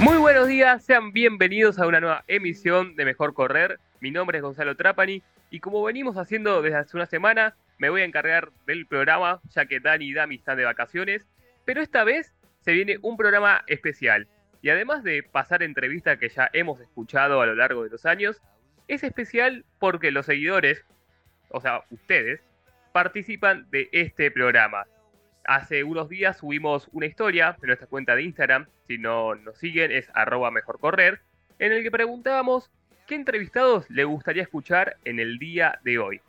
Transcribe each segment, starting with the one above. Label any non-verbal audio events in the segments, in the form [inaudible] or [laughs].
Muy buenos días, sean bienvenidos a una nueva emisión de Mejor Correr. Mi nombre es Gonzalo Trapani y como venimos haciendo desde hace una semana, me voy a encargar del programa ya que Dani y Dami están de vacaciones, pero esta vez se viene un programa especial. Y además de pasar entrevistas que ya hemos escuchado a lo largo de los años, es especial porque los seguidores, o sea, ustedes, participan de este programa. Hace unos días subimos una historia en nuestra cuenta de Instagram, si no nos siguen es arroba mejorcorrer, en el que preguntábamos qué entrevistados le gustaría escuchar en el día de hoy.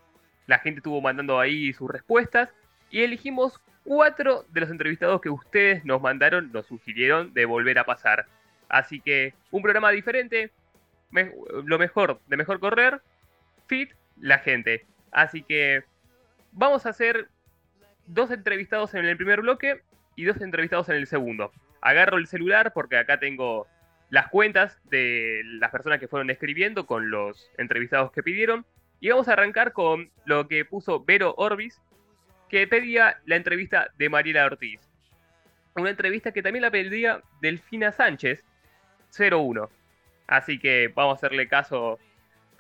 La gente estuvo mandando ahí sus respuestas y elegimos cuatro de los entrevistados que ustedes nos mandaron, nos sugirieron de volver a pasar. Así que un programa diferente, lo mejor de mejor correr, fit, la gente. Así que vamos a hacer dos entrevistados en el primer bloque y dos entrevistados en el segundo. Agarro el celular porque acá tengo las cuentas de las personas que fueron escribiendo con los entrevistados que pidieron. Y vamos a arrancar con lo que puso Vero Orbis, que pedía la entrevista de Mariela Ortiz. Una entrevista que también la pedía Delfina Sánchez, 01. Así que vamos a hacerle caso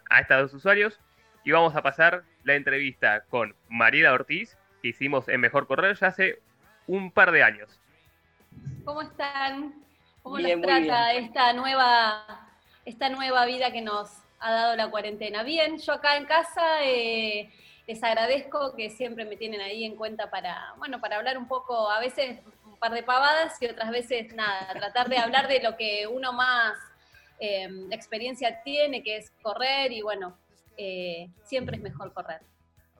a estos dos usuarios y vamos a pasar la entrevista con Mariela Ortiz que hicimos en Mejor Correr ya hace un par de años. ¿Cómo están? ¿Cómo les trata esta nueva, esta nueva vida que nos ha dado la cuarentena? Bien, yo acá en casa eh, les agradezco que siempre me tienen ahí en cuenta para, bueno, para hablar un poco, a veces un par de pavadas y otras veces nada, tratar de hablar de lo que uno más eh, experiencia tiene, que es correr y bueno, eh, siempre es mejor correr.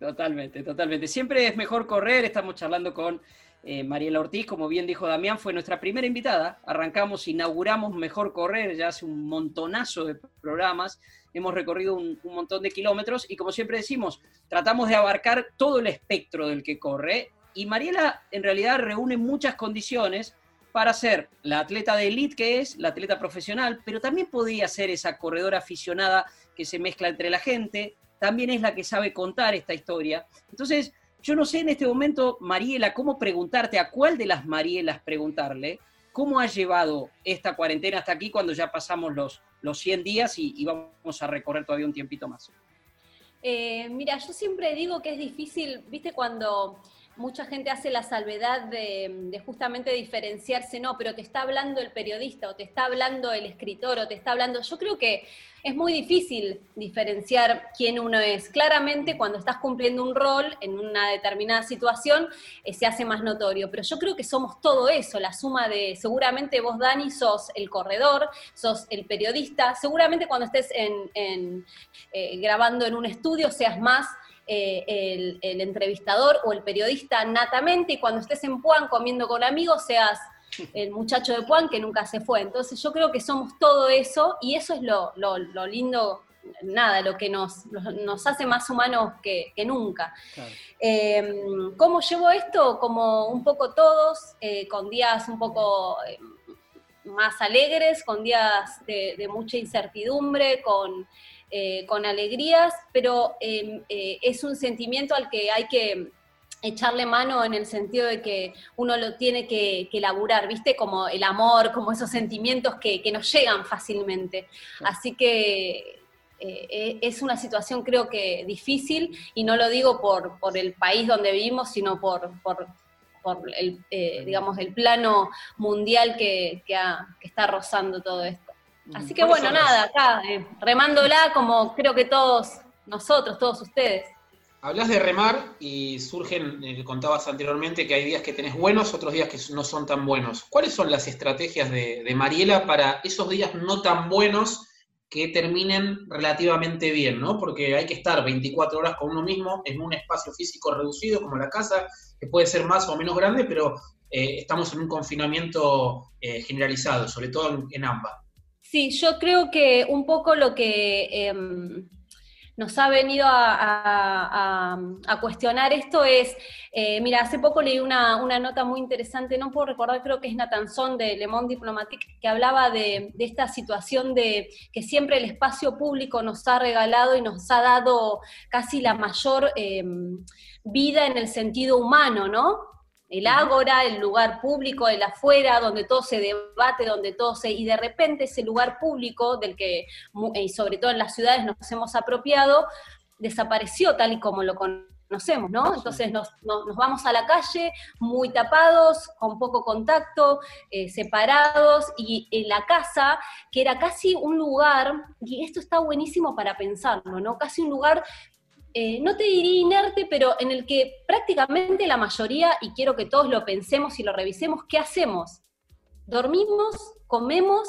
Totalmente, totalmente. Siempre es mejor correr. Estamos charlando con eh, Mariela Ortiz, como bien dijo Damián, fue nuestra primera invitada. Arrancamos, inauguramos Mejor Correr ya hace un montonazo de programas. Hemos recorrido un, montón de kilómetros y como siempre decimos, tratamos de abarcar todo el espectro del que corre. Y Mariela en realidad reúne muchas condiciones para ser la atleta de élite que es, la atleta profesional, pero también podía ser esa corredora aficionada que se mezcla entre la gente, también es la que sabe contar esta historia. Entonces, yo no sé en este momento, Mariela, cómo preguntarte, a cuál de las Marielas preguntarle, cómo ha llevado esta cuarentena hasta aquí cuando ya pasamos los, los 100 días y, vamos a recorrer todavía un tiempito más. Eh, mira, yo siempre digo que es difícil, viste, cuando mucha gente hace la salvedad de, justamente diferenciarse, no, pero te está hablando el periodista o te está hablando el escritor o te está hablando, yo creo que es muy difícil diferenciar quién uno es. Claramente cuando estás cumpliendo un rol en una determinada situación eh, se hace más notorio, pero yo creo que somos todo eso, la suma de, seguramente vos Dani sos el corredor, sos el periodista, seguramente cuando estés en, eh, grabando en un estudio seas más eh, el, entrevistador o el periodista natamente y cuando estés en Puan comiendo con amigos seas el muchacho de Puan que nunca se fue. Entonces yo creo que somos todo eso y eso es lo, lindo, nada, lo que nos, nos hace más humanos que, nunca. Em, ¿Cómo llevo esto? Como un poco todos, eh, con días un poco... Eh, más alegres, con días de mucha incertidumbre, con eh, con alegrías, pero em, eh, es un sentimiento al que hay que echarle mano en el sentido de que uno lo tiene que, que elaborar, ¿viste? Como el amor, como esos sentimientos que, nos llegan fácilmente. Así que eh, es una situación creo que difícil y no lo digo por, el país donde vivimos, sino por, el, digamos, el plano mundial que, que está rozando todo esto. Así que bueno, nada, acá, eh, remándola como creo que todos nosotros, todos ustedes. Hablas de remar y surgen, eh, contabas anteriormente que hay días que tenés buenos, otros días que no son tan buenos. ¿Cuáles son las estrategias de, Mariela para esos días no tan buenos que terminen relativamente bien, ¿no? Porque hay que estar 24 horas con uno mismo en un espacio físico reducido como la casa, que puede ser más o menos grande, pero eh, estamos en un confinamiento eh, generalizado, sobre todo en, ambas. Sí, yo creo que un poco lo que em, nos ha venido a, cuestionar esto es, eh, mira, hace poco leí una, nota muy interesante, no puedo recordar, creo que es Natanzón de Le Monde Diplomatique, que hablaba de, esta situación de que siempre el espacio público nos ha regalado y nos ha dado casi la mayor em, vida en el sentido humano, ¿no? El ágora, el lugar público, el afuera, donde todo se debate, donde todo se... Y de repente ese lugar público del que, y sobre todo en las ciudades, nos hemos apropiado, desapareció tal y como lo conocemos, ¿no? Entonces nos, vamos a la calle muy tapados, con poco contacto, eh, separados, y en la casa, que era casi un lugar, y esto está buenísimo para pensarlo, ¿no? Casi un lugar eh, no te diría inerte, pero en el que prácticamente la mayoría, y quiero que todos lo pensemos y lo revisemos, ¿qué hacemos? Dormimos, comemos,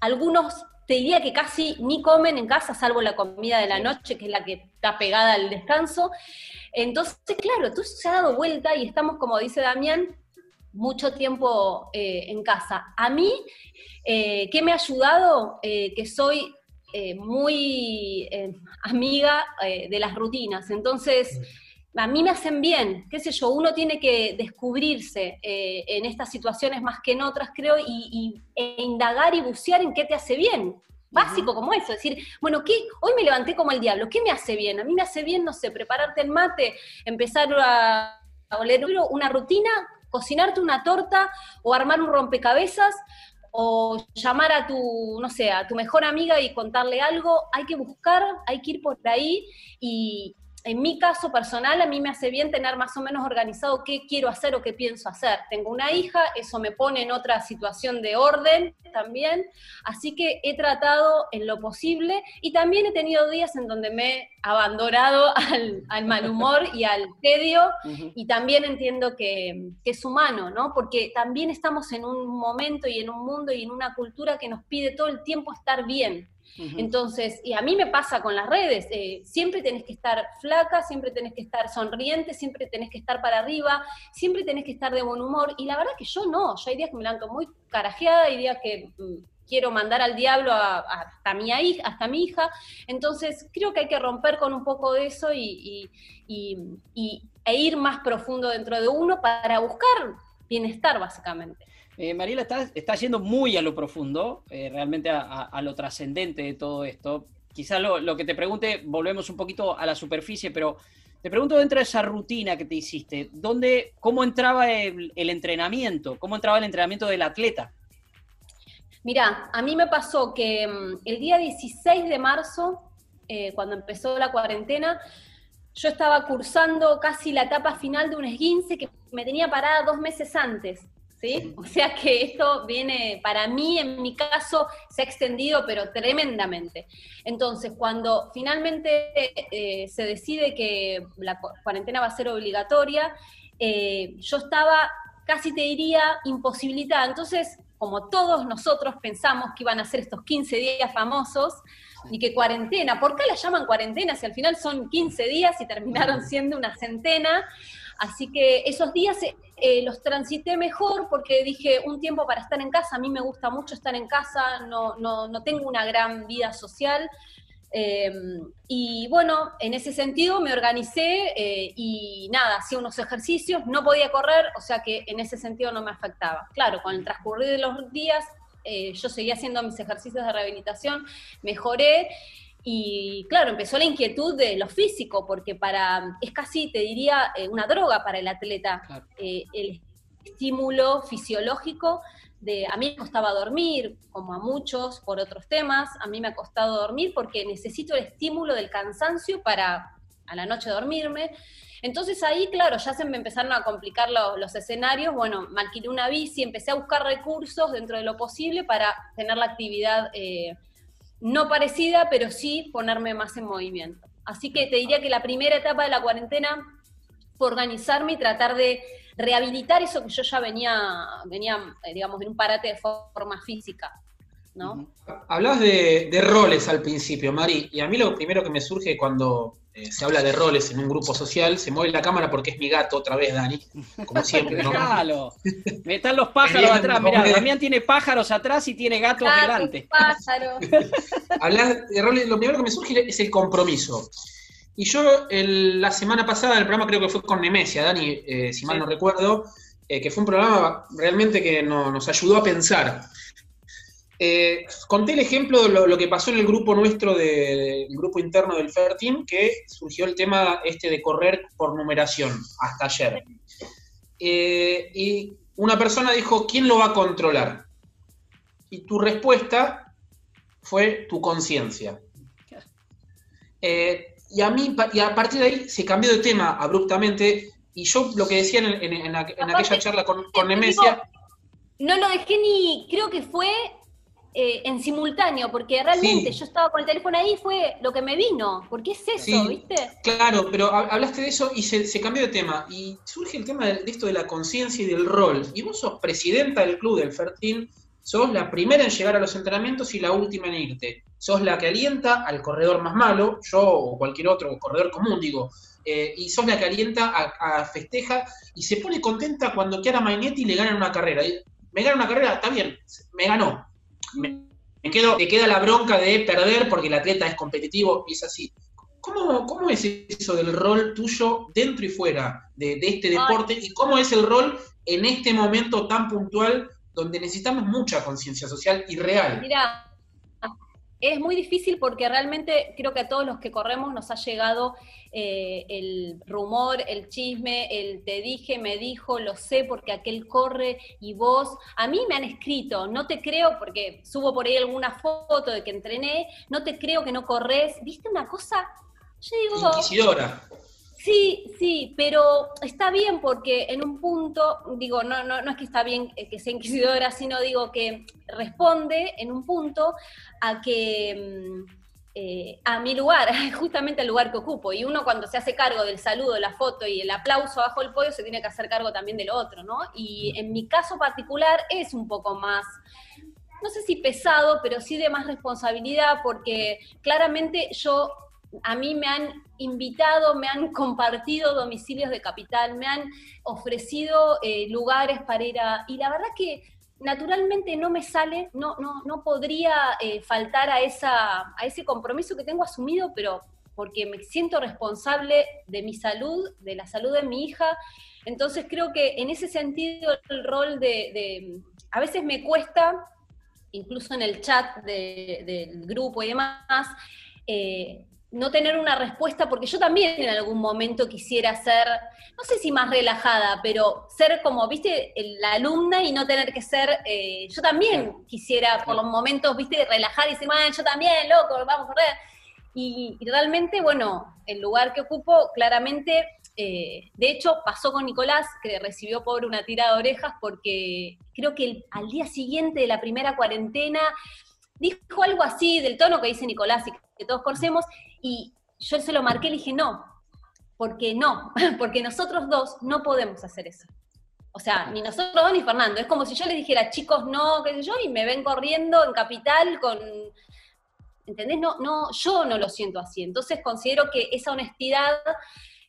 algunos te diría que casi ni comen en casa, salvo la comida de la noche, que es la que está pegada al descanso. Entonces, claro, todo se ha dado vuelta y estamos, como dice Damián, mucho tiempo eh, en casa. A mí, eh, ¿qué me ha ayudado? que soy eh, muy eh, amiga eh, de las rutinas. Entonces, a mí me hacen bien, qué sé yo, uno tiene que descubrirse en estas situaciones más que en otras, creo, y, e indagar y bucear en qué te hace bien. Básico como eso, decir, bueno, ¿qué? hoy me levanté como el diablo, ¿qué me hace bien? A mí me hace bien, no sé, prepararte el mate, empezar a, a oler una rutina, cocinarte una torta o armar un rompecabezas o llamar a tu, no sé, a tu mejor amiga y contarle algo, hay que buscar, hay que ir por ahí y, en mi caso personal, a mí me hace bien tener más o menos organizado qué quiero hacer o qué pienso hacer. Tengo una hija, eso me pone en otra situación de orden también, así que he tratado en lo posible y también he tenido días en donde me he abandonado [laughs] al, mal humor y al tedio y también entiendo que, que es humano, ¿no? Porque también estamos en un momento y en un mundo y en una cultura que nos pide todo el tiempo estar bien. Entonces, y a mí me pasa con las redes, eh, siempre tenés que estar flaca, siempre tenés que estar sonriente, siempre tenés que estar para arriba, siempre tenés que estar de buen humor, y la verdad que yo no, yo hay días que me levanto muy carajeada, hay días que mm, quiero mandar al diablo hasta, mi hija, hasta mi hija, entonces creo que hay que romper con un poco de eso y, e ir más profundo dentro de uno para buscar bienestar, básicamente. Eh, Mariela, está, yendo muy a lo profundo, eh, realmente a, lo trascendente de todo esto. Quizás lo, que te pregunte, volvemos un poquito a la superficie, pero te pregunto dentro de esa rutina que te hiciste, ¿dónde, ¿cómo entraba el, entrenamiento? ¿Cómo entraba el entrenamiento del atleta? Mira, a mí me pasó que mm, el día 16 de marzo, eh, cuando empezó la cuarentena, yo estaba cursando casi la etapa final de un esguince que me tenía parada dos meses antes. [laughs] O sea que esto viene, para mí, en mi caso, se ha extendido, pero tremendamente. Entonces, cuando finalmente eh, se decide que la cuarentena va a ser obligatoria, eh, yo estaba, casi te diría, imposibilitada. Entonces, como todos nosotros pensamos que iban a ser estos 15 días famosos, y que cuarentena, ¿por qué la llaman cuarentena si al final son 15 días y terminaron siendo una centena? Así que esos días eh, los transité mejor porque dije un tiempo para estar en casa, a mí me gusta mucho estar en casa, no, no, tengo una gran vida social. Em, y bueno, en ese sentido me organicé eh, y nada, hacía unos ejercicios, no podía correr, o sea que en ese sentido no me afectaba. Claro, con el transcurrir de los días eh, yo seguía haciendo mis ejercicios de rehabilitación, mejoré y claro, empezó la inquietud de lo físico, porque para, es casi, te diría, eh, una droga para el atleta, eh, el estímulo fisiológico de, a mí me costaba dormir, como a muchos por otros temas, a mí me ha costado dormir porque necesito el estímulo del cansancio para a la noche dormirme. Entonces ahí, claro, ya se me empezaron a complicar los, escenarios. Bueno, me alquilé una bici, empecé a buscar recursos dentro de lo posible para tener la actividad eh, no parecida, pero sí ponerme más en movimiento. Así que te diría que la primera etapa de la cuarentena fue organizarme y tratar de rehabilitar eso que yo ya venía, venía eh, digamos, en un parate de forma física. ¿no? Hablas de, roles al principio, Mari, y a mí lo primero que me surge cuando eh, se habla de roles en un grupo social, se mueve la cámara porque es mi gato otra vez, Dani, como [laughs] siempre. ¿no? [laughs] Me están los pájaros atrás, mirá, Damián tiene pájaros atrás y tiene gatos delante. Pájaros. [laughs] Hablas de roles, lo primero que me surge es el compromiso. Y yo la semana pasada, el programa creo que fue con Nemesia, Dani, eh, si mal no recuerdo, eh, que fue un programa realmente que nos ayudó a pensar. Eh, conté el ejemplo de lo, que pasó en el grupo nuestro, del grupo interno del Fair Team, que surgió el tema este de correr por numeración hasta ayer. y una persona dijo, ¿quién lo va a controlar? Y tu respuesta fue tu conciencia. Eh, y a mí, y a partir de ahí se cambió de tema abruptamente. Y yo lo que decía en, aquella charla con, con Nemesia. no lo dejé ni, creo que fue eh, en simultáneo, porque realmente yo estaba con el teléfono ahí y fue lo que me vino. porque es eso, viste? Claro, pero hablaste de eso y se, cambió de tema. Y surge el tema de, esto de la conciencia y del rol. Y vos sos presidenta del club del Fertín sos la primera en llegar a los entrenamientos y la última en irte. Sos la que alienta al corredor más malo, yo o cualquier otro corredor común, digo, eh, y sos la que alienta a, festeja y se pone contenta cuando Chiara Mainetti le gana una carrera. Me gana una carrera, está bien, me ganó. Me, quedo, te queda la bronca de perder porque el atleta es competitivo y es así. ¿Cómo, ¿Cómo, es eso del rol tuyo dentro y fuera de, de este deporte? ¿Y cómo es el rol en este momento tan puntual donde necesitamos mucha conciencia social y real. Mira, es muy difícil porque realmente creo que a todos los que corremos nos ha llegado eh, el rumor, el chisme, el te dije, me dijo, lo sé porque aquel corre y vos. A mí me han escrito, no te creo porque subo por ahí alguna foto de que entrené, no te creo que no corres. ¿Viste una cosa? Yo digo. Inquisidora. Sí, sí, pero está bien porque en un punto, digo, no, no, no es que está bien que sea inquisidora, sino digo que responde en un punto a que mm, eh, a mi lugar, [laughs] justamente al lugar que ocupo. Y uno cuando se hace cargo del saludo, la foto y el aplauso bajo el podio, se tiene que hacer cargo también del otro, ¿no? Y en mi caso particular es un poco más no sé si pesado, pero sí de más responsabilidad, porque claramente yo a mí me han invitado, me han compartido domicilios de capital, me han ofrecido eh, lugares para ir a... Y la verdad que naturalmente no me sale, no, no, no podría eh, faltar a, esa, a ese compromiso que tengo asumido, pero porque me siento responsable de mi salud, de la salud de mi hija. Entonces creo que en ese sentido el rol de... a veces me cuesta, incluso en el chat del grupo y demás, eh, no tener una respuesta, porque yo también en algún momento quisiera ser, no sé si más relajada, pero ser como, viste, la alumna y no tener que ser, eh, yo también quisiera por los momentos, viste, relajar y decir, bueno, yo también, loco, vamos a correr. Y, realmente, bueno, el lugar que ocupo, claramente, eh, de hecho, pasó con Nicolás, que recibió por una tira de orejas, porque creo que al día siguiente de la primera cuarentena, dijo algo así del tono que dice Nicolás y que todos conocemos, y yo se lo marqué y le dije, no, porque no, [laughs] porque nosotros dos no podemos hacer eso. O sea, ni nosotros dos ni Fernando. Es como si yo les dijera, chicos, no, qué sé yo, y me ven corriendo en capital con... ¿Entendés? No, no, yo no lo siento así. Entonces considero que esa honestidad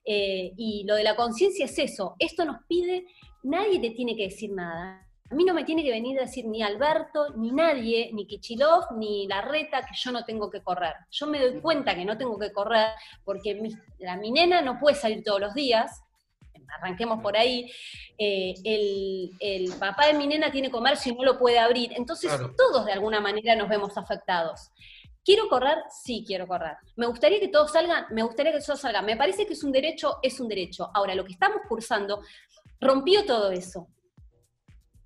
eh, y lo de la conciencia es eso. Esto nos pide, nadie te tiene que decir nada. A mí no me tiene que venir a decir ni Alberto, ni nadie, ni Kichilov, ni Larreta que yo no tengo que correr. Yo me doy cuenta que no tengo que correr porque mi, la, mi nena no puede salir todos los días, arranquemos por ahí, eh, el, papá de mi nena tiene comercio y no lo puede abrir, entonces todos de alguna manera nos vemos afectados. ¿Quiero correr? Sí, quiero correr. ¿Me gustaría que todos salgan? Me gustaría que todos salgan. Me parece que es un derecho, es un derecho. Ahora, lo que estamos cursando rompió todo eso.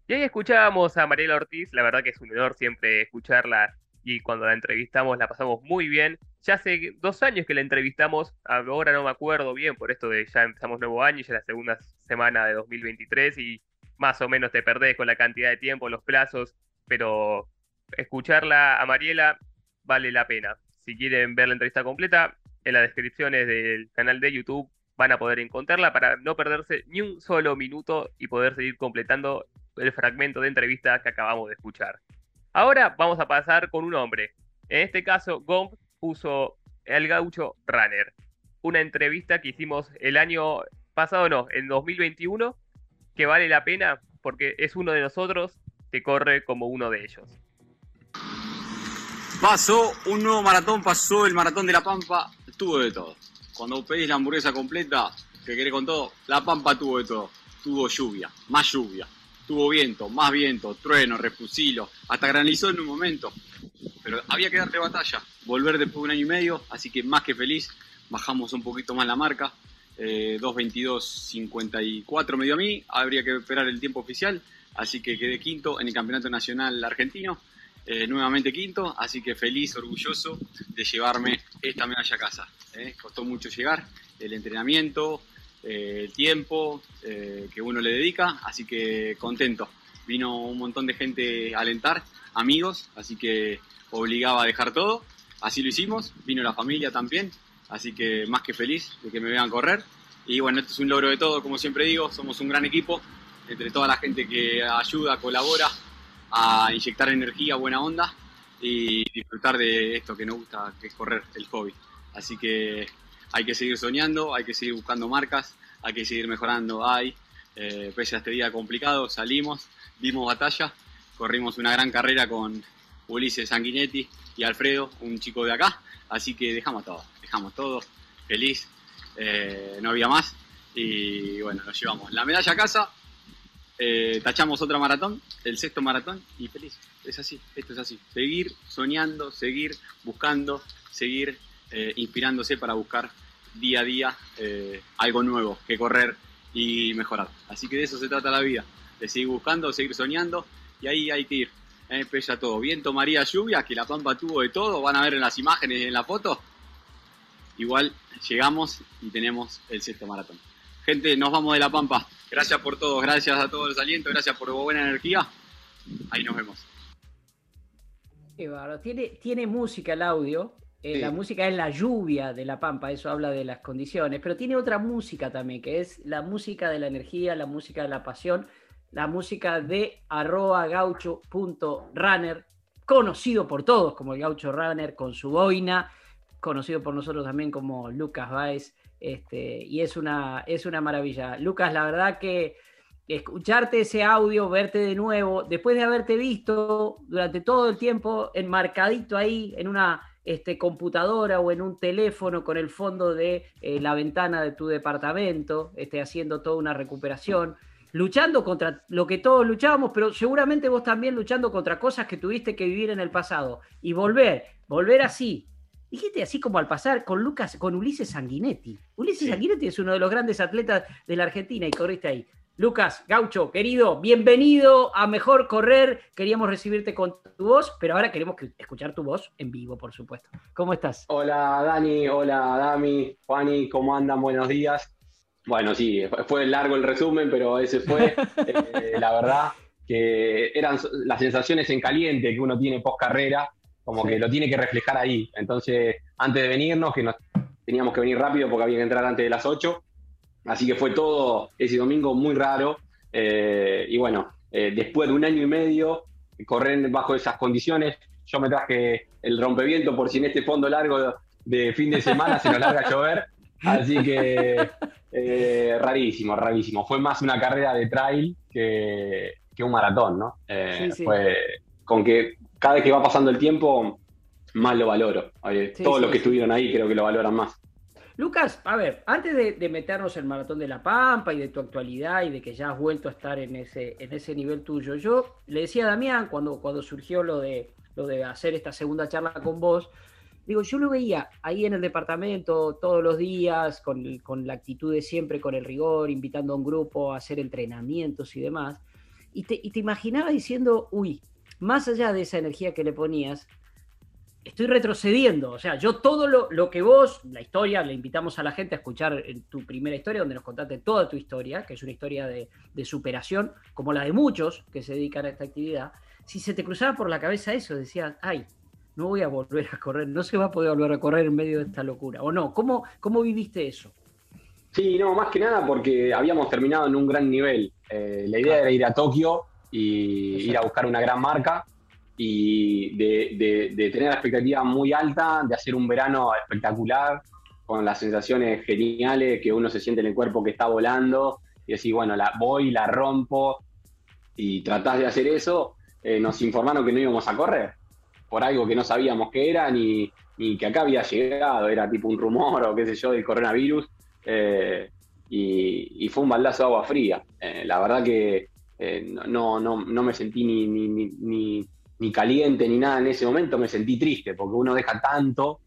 Y ahí escuchábamos a Mariela Ortiz, la verdad que es un honor siempre escucharla y cuando la entrevistamos la pasamos muy bien. Ya hace dos años que la entrevistamos, ahora no me acuerdo bien por esto de ya empezamos nuevo año, ya la segunda semana de 2023 y más o menos te perdés con la cantidad de tiempo, los plazos, pero escucharla a Mariela vale la pena. Si quieren ver la entrevista completa, en las descripciones del canal de YouTube van a poder encontrarla para no perderse ni un solo minuto y poder seguir completando el fragmento de entrevista que acabamos de escuchar. Ahora vamos a pasar con un hombre. En este caso, Gomp puso el gaucho runner. Una entrevista que hicimos el año pasado, no, en 2021, que vale la pena porque es uno de nosotros que corre como uno de ellos. Pasó un nuevo maratón, pasó el maratón de La Pampa, tuvo de todo. Cuando pedís la hamburguesa completa, que querés con todo, La Pampa tuvo de todo. Tuvo lluvia, más lluvia, tuvo viento, más viento, trueno, refusilo, hasta granizó en un momento. Pero había que darle batalla, volver después de un año y medio, así que más que feliz, bajamos un poquito más la marca, eh, 2.22.54 medio a mí, habría que esperar el tiempo oficial, así que quedé quinto en el Campeonato Nacional Argentino, eh, nuevamente quinto, así que feliz, orgulloso de llevarme esta medalla a casa. Eh. Costó mucho llegar, el entrenamiento, eh, el tiempo eh, que uno le dedica, así que contento. Vino un montón de gente a alentar, amigos, así que obligaba a dejar todo, así lo hicimos, vino la familia también, así que más que feliz de que me vean correr. Y bueno, esto es un logro de todo, como siempre digo, somos un gran equipo, entre toda la gente que ayuda, colabora a inyectar energía, buena onda y disfrutar de esto que nos gusta, que es correr, el hobby. Así que hay que seguir soñando, hay que seguir buscando marcas, hay que seguir mejorando. Hay, eh, pese a este día complicado, salimos, dimos batalla, corrimos una gran carrera con Ulises Sanguinetti y Alfredo, un chico de acá. Así que dejamos todo, dejamos todo, feliz, eh, no había más. Y bueno, nos llevamos la medalla a casa, eh, tachamos otra maratón, el sexto maratón, y feliz. Es así, esto es así. Seguir soñando, seguir buscando, seguir eh, inspirándose para buscar día a día eh, algo nuevo que correr y mejorar. Así que de eso se trata la vida, de seguir buscando, seguir soñando, y ahí hay que ir. Pesa todo. Viento, María, lluvia, que la Pampa tuvo de todo, van a ver en las imágenes en la foto. Igual llegamos y tenemos el sexto maratón. Gente, nos vamos de la Pampa. Gracias por todo, gracias a todos los alientos, gracias por buena energía. Ahí nos vemos. Qué. Tiene, tiene música el audio. Eh, Sí. La música es la lluvia de La Pampa, eso habla de las condiciones, pero tiene otra música también, que es la música de la energía, la música de la pasión, la música de arroba gaucho.runner, conocido por todos como el gaucho runner, con su boina, conocido por nosotros también como Lucas Baez, este, y es una, es una maravilla. Lucas, la verdad que escucharte ese audio, verte de nuevo, después de haberte visto durante todo el tiempo enmarcadito ahí en una este, computadora o en un teléfono con el fondo de eh, la ventana de tu departamento, este, haciendo toda una recuperación, luchando contra lo que todos luchábamos, pero seguramente vos también luchando contra cosas que tuviste que vivir en el pasado y volver, volver así. Dijiste así como al pasar con Lucas, con Ulises Sanguinetti. Ulises Sí. Sanguinetti es uno de los grandes atletas de la Argentina y corriste ahí. Lucas, Gaucho, querido, bienvenido a Mejor Correr. Queríamos recibirte con tu voz, pero ahora queremos que- escuchar tu voz en vivo, por supuesto. ¿Cómo estás? Hola Dani, hola Dami, Juani, ¿cómo andan? Buenos días. Bueno, sí, fue largo el resumen, pero ese fue, [laughs] eh, la verdad, que eran las sensaciones en caliente que uno tiene post carrera, como que lo tiene que reflejar ahí. Entonces, antes de venirnos, que nos teníamos que venir rápido porque había que entrar antes de las 8, así que fue todo ese domingo muy raro. eh, y bueno, eh, después de un año y medio, correr bajo esas condiciones, yo me traje el rompeviento por si en este fondo largo de fin de semana se nos larga a llover. Así que eh, rarísimo, rarísimo. Fue más una carrera de trail que, que un maratón, ¿no? Sí, sí. Fue con que cada vez que va pasando el tiempo, más lo valoro. Sí, Todos los que estuvieron ahí creo que lo valoran más. Lucas, a ver, antes de, meternos en el Maratón de la Pampa y de tu actualidad y de que ya has vuelto a estar en ese, en ese nivel tuyo, yo le decía a Damián cuando, cuando surgió lo de, lo de hacer esta segunda charla con vos, digo, yo lo veía ahí en el departamento todos los días, con, con la actitud de siempre, con el rigor, invitando a un grupo a hacer entrenamientos y demás, y te, y te imaginaba diciendo, uy, más allá de esa energía que le ponías, estoy retrocediendo. O sea, yo todo lo, lo que vos, la historia, le invitamos a la gente a escuchar en tu primera historia, donde nos contaste toda tu historia, que es una historia de, de superación, como la de muchos que se dedican a esta actividad. Si se te cruzaba por la cabeza eso, decías, ay, no voy a volver a correr, no se va a poder volver a correr en medio de esta locura. ¿O no? ¿Cómo, cómo viviste eso? Sí, no, más que nada porque habíamos terminado en un gran nivel. Eh, la idea era ir a Tokio y ir a buscar una gran marca. Y de, tener la expectativa muy alta, de hacer un verano espectacular, con las sensaciones geniales, que uno se siente en el cuerpo que está volando, y decir, bueno, la, voy, la rompo, y tratás de hacer eso, eh, nos informaron que no íbamos a correr, por algo que no sabíamos qué era, ni, ni, que acá había llegado, era tipo un rumor o qué sé yo del coronavirus, eh, y, fue un baldazo de agua fría. Eh, la verdad que no, no, no, me sentí ni, ni, ni, caliente ni nada en ese momento, me sentí triste, porque uno deja tanto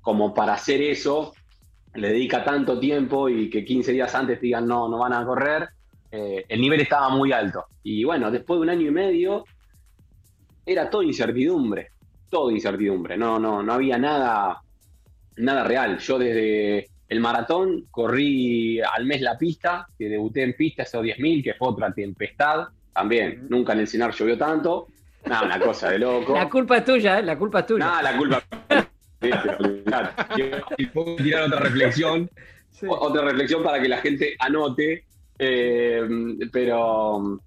como para hacer eso, le dedica tanto tiempo y que 15 días antes digan no, no van a correr, eh, el nivel estaba muy alto. Y bueno, después de un año y medio, era todo incertidumbre, todo incertidumbre, no, no, no había nada, nada real. Yo desde el maratón corrí al mes la pista, que debuté en pista esos 10.000, que fue otra tempestad, también, nunca en el Cinar llovió tanto, nada, una cosa de loco. [laughs] La culpa es tuya, ¿eh? la culpa es tuya. Nada, la culpa [laughs] puedo tirar otra reflexión, otra reflexión para que la gente anote, eh, pero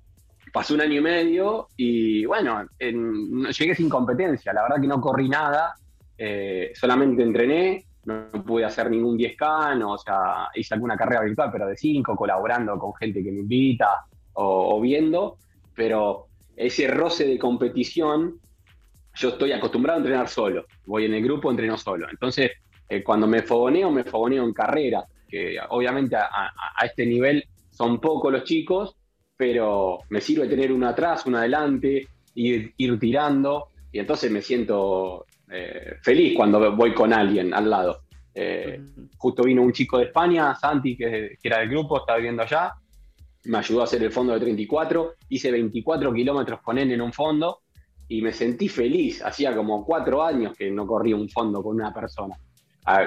pasó un año y medio y bueno, llegué sin competencia, la verdad que no corrí nada, eh, solamente entrené, no pude hacer ningún 10K, no, o sea, hice alguna carrera virtual, pero de 5, colaborando con gente que me invita o, o viendo, pero ese roce de competición yo estoy acostumbrado a entrenar solo. Voy en el grupo, entreno solo. Entonces, eh, cuando me fogoneo, me fogoneo en carrera, que obviamente a, este nivel son pocos los chicos, pero me sirve tener uno atrás, uno adelante, ir, ir tirando, y entonces me siento eh, feliz cuando voy con alguien al lado. Eh, justo vino un chico de España, Santi, que, que, era del grupo, estaba viviendo allá, me ayudó a hacer el fondo de 34, hice 24 kilómetros con él en un fondo, y me sentí feliz. Hacía como cuatro años que no corría un fondo con una persona.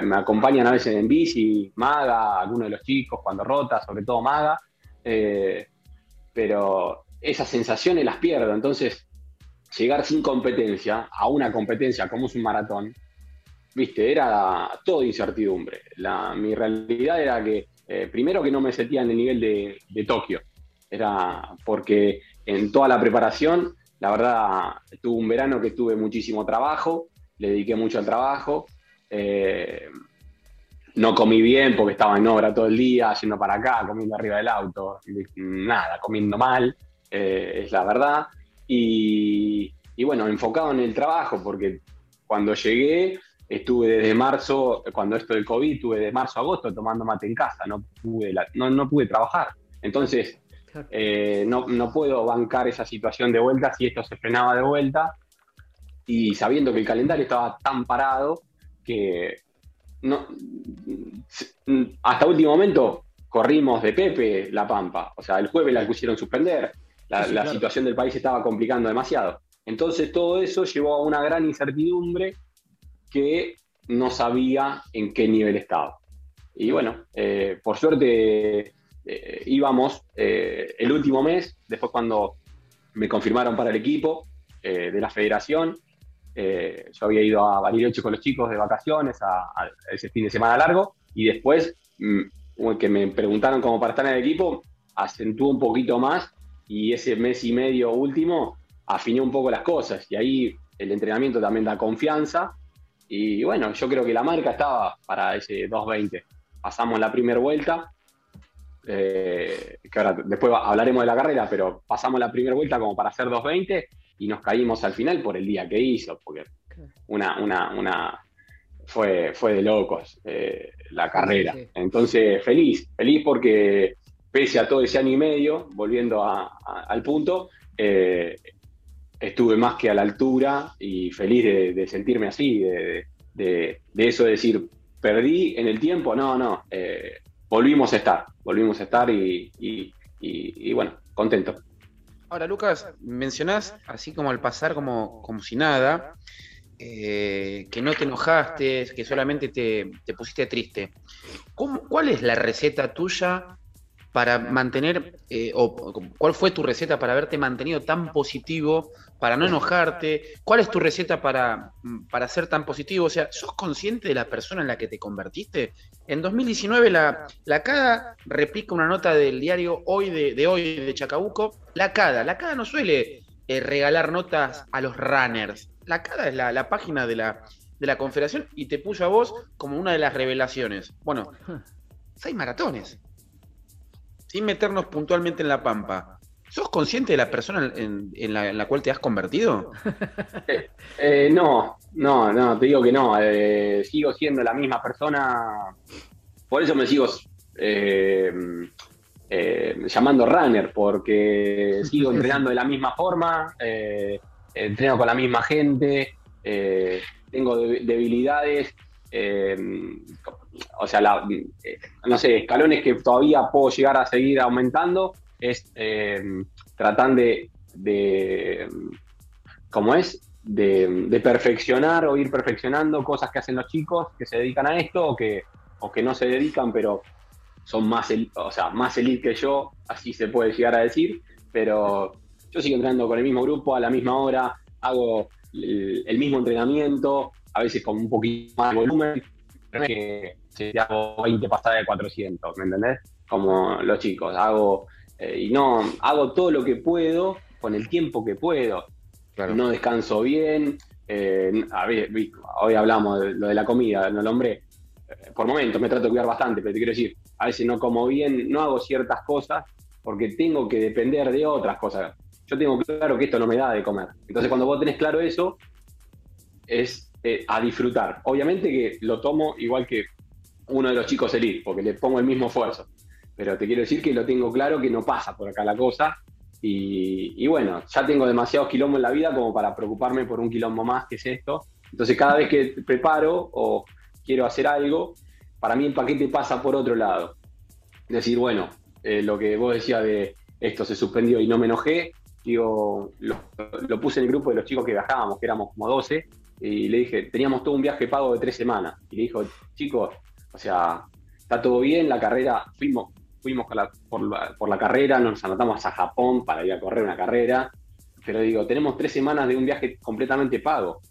me acompañan a veces en bici, Maga, algunos de los chicos cuando rota, sobre todo Maga, eh, pero esas sensaciones las pierdo. Entonces, llegar sin competencia a una competencia como es un maratón, viste, era todo incertidumbre. La, mi realidad era que, eh, primero que no me sentía en el nivel de, de Tokio, era porque en toda la preparación la verdad, tuve un verano que tuve muchísimo trabajo, le dediqué mucho al trabajo. Eh, no comí bien porque estaba en obra todo el día, yendo para acá, comiendo arriba del auto, nada, comiendo mal, eh, es la verdad. Y, bueno, enfocado en el trabajo, porque cuando llegué, estuve desde marzo, cuando esto del COVID, estuve de marzo a agosto tomando mate en casa, no pude, no, no pude trabajar. Entonces, eh, no, no, puedo bancar esa situación de vuelta si esto se frenaba de vuelta y sabiendo que el calendario estaba tan parado que no, hasta último momento corrimos de Pepe la Pampa. O sea, el jueves la quisieron suspender, la, situación del país estaba complicando demasiado. Entonces todo eso llevó a una gran incertidumbre que no sabía en qué nivel estaba. Y bueno, eh, por suerte eh, íbamos eh, el último mes, después cuando me confirmaron para el equipo eh, de la federación, yo había ido a Bariloche con los chicos de vacaciones a, ese fin de semana largo y después mm, que me preguntaron como para estar en el equipo, acentuó un poquito más y ese mes y medio último afiné un poco las cosas y ahí el entrenamiento también da confianza y bueno, yo creo que la marca estaba para ese 2.20. Pasamos la primera vuelta, eh, que ahora después hablaremos de la carrera, pero pasamos la primera vuelta como para hacer 2.20 y nos caímos al final por el día que hizo, porque una, una, una fue, fue de locos eh, la carrera. Entonces, feliz, feliz porque pese a todo ese año y medio, volviendo al punto, eh, estuve más que a la altura y feliz de, sentirme así, de, de, eso de decir, perdí en el tiempo, no, no, volvimos a estar, volvimos a estar y, bueno, contento. Ahora, Lucas, mencionás, así como al pasar como, como si nada, eh, que no te enojaste, que solamente te, pusiste triste. ¿Cuál es la receta tuya para mantener, eh, o cuál fue tu receta para haberte mantenido tan positivo, para no enojarte? ¿Cuál es tu receta para, para ser tan positivo? O sea, ¿sos consciente de la persona en la que te convertiste? En 2019 la, la CADA replica una nota del diario Hoy de, hoy de Chacabuco. La CADA, la CADA no suele eh, regalar notas a los runners. La cara es la, página de la, de la confederación y te puso a vos como una de las revelaciones. Bueno, seis maratones. Sin meternos puntualmente en la pampa. ¿Sos consciente de la persona en, la, cual te has convertido? [laughs] Eh, eh, no, no, no, te digo que no. Eh, sigo siendo la misma persona. Por eso me sigo llamando runner, porque [laughs] sigo entrenando de la misma forma, entreno con la misma gente, tengo debilidades. O sea, no sé, escalones que todavía puedo llegar a seguir aumentando es eh, tratar de, ¿cómo es? De, perfeccionar o ir perfeccionando cosas que hacen los chicos que se dedican a esto o que, o que no se dedican, pero son más, o sea, más elite que yo, así se puede llegar a decir, pero yo sigo entrenando con el mismo grupo a la misma hora, hago el, mismo entrenamiento, a veces con un poquito más de volumen, pero que si hago 20 pasadas de 400, ¿me entendés? Como los chicos, hago eh, y no, hago todo lo que puedo con el tiempo que puedo. No descanso bien. Eh, a ver, hoy hablamos de lo de la comida, no lo hombre. Eh, por momentos me trato de cuidar bastante, pero te quiero decir, a veces no como bien, no hago ciertas cosas porque tengo que depender de otras cosas. Yo tengo claro que esto no me da de comer. Entonces, cuando vos tenés claro eso, es a disfrutar. Obviamente que lo tomo igual que uno de los chicos elite, porque le pongo el mismo esfuerzo pero te quiero decir que lo tengo claro que no pasa por acá la cosa. Y, bueno, ya tengo demasiados quilombos en la vida como para preocuparme por un quilombo más que es esto. Entonces cada vez que preparo o quiero hacer algo, para mí el paquete pasa por otro lado. Decir, bueno, eh, lo que vos decías de esto se suspendió y no me enojé, digo, lo, lo, puse en el grupo de los chicos que viajábamos, que éramos como 12, y le dije, teníamos todo un viaje pago de tres semanas. Y le dijo, chicos, o sea, está todo bien, la carrera, fuimos, fuimos por, la, carrera, nos anotamos a Japón para ir a correr una carrera, pero digo, tenemos tres semanas de un viaje completamente pago,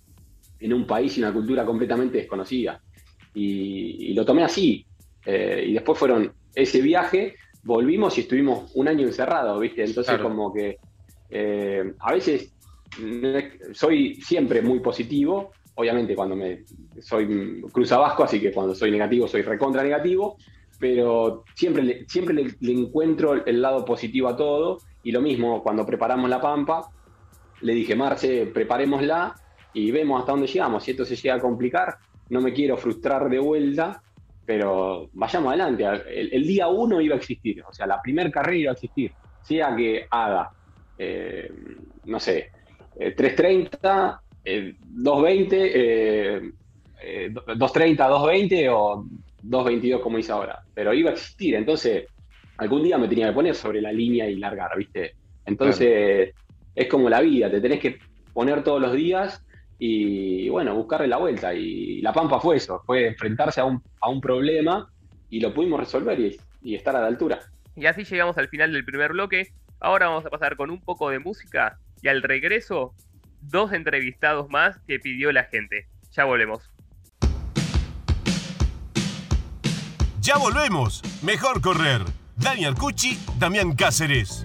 en un país y una cultura completamente desconocida. Y, lo tomé así. Eh, y después fueron ese viaje, volvimos y estuvimos un año encerrados, ¿viste? Entonces como que eh, a veces soy siempre muy positivo, obviamente cuando me soy cruza vasco, así que cuando soy negativo soy recontra negativo, pero siempre, le, siempre le, encuentro el lado positivo a todo. Y lo mismo, cuando preparamos la pampa, le dije, Marce, preparémosla y vemos hasta dónde llegamos. Si esto se llega a complicar, no me quiero frustrar de vuelta, pero vayamos adelante. El, día uno iba a existir, o sea, la primera carrera iba a existir, sea que haga, eh, no sé, 330, 220, 230, 220 o 2.22 como hice ahora, pero iba a existir, entonces algún día me tenía que poner sobre la línea y largar, ¿viste? Entonces es como la vida, te tenés que poner todos los días y bueno, buscarle la vuelta. Y la Pampa fue eso, fue enfrentarse a un, a un problema y lo pudimos resolver y, y estar a la altura. Y así llegamos al final del primer bloque. Ahora vamos a pasar con un poco de música y al regreso, dos entrevistados más que pidió la gente. Ya volvemos. Ya volvemos. Mejor correr. Daniel Cucci, Damián Cáceres.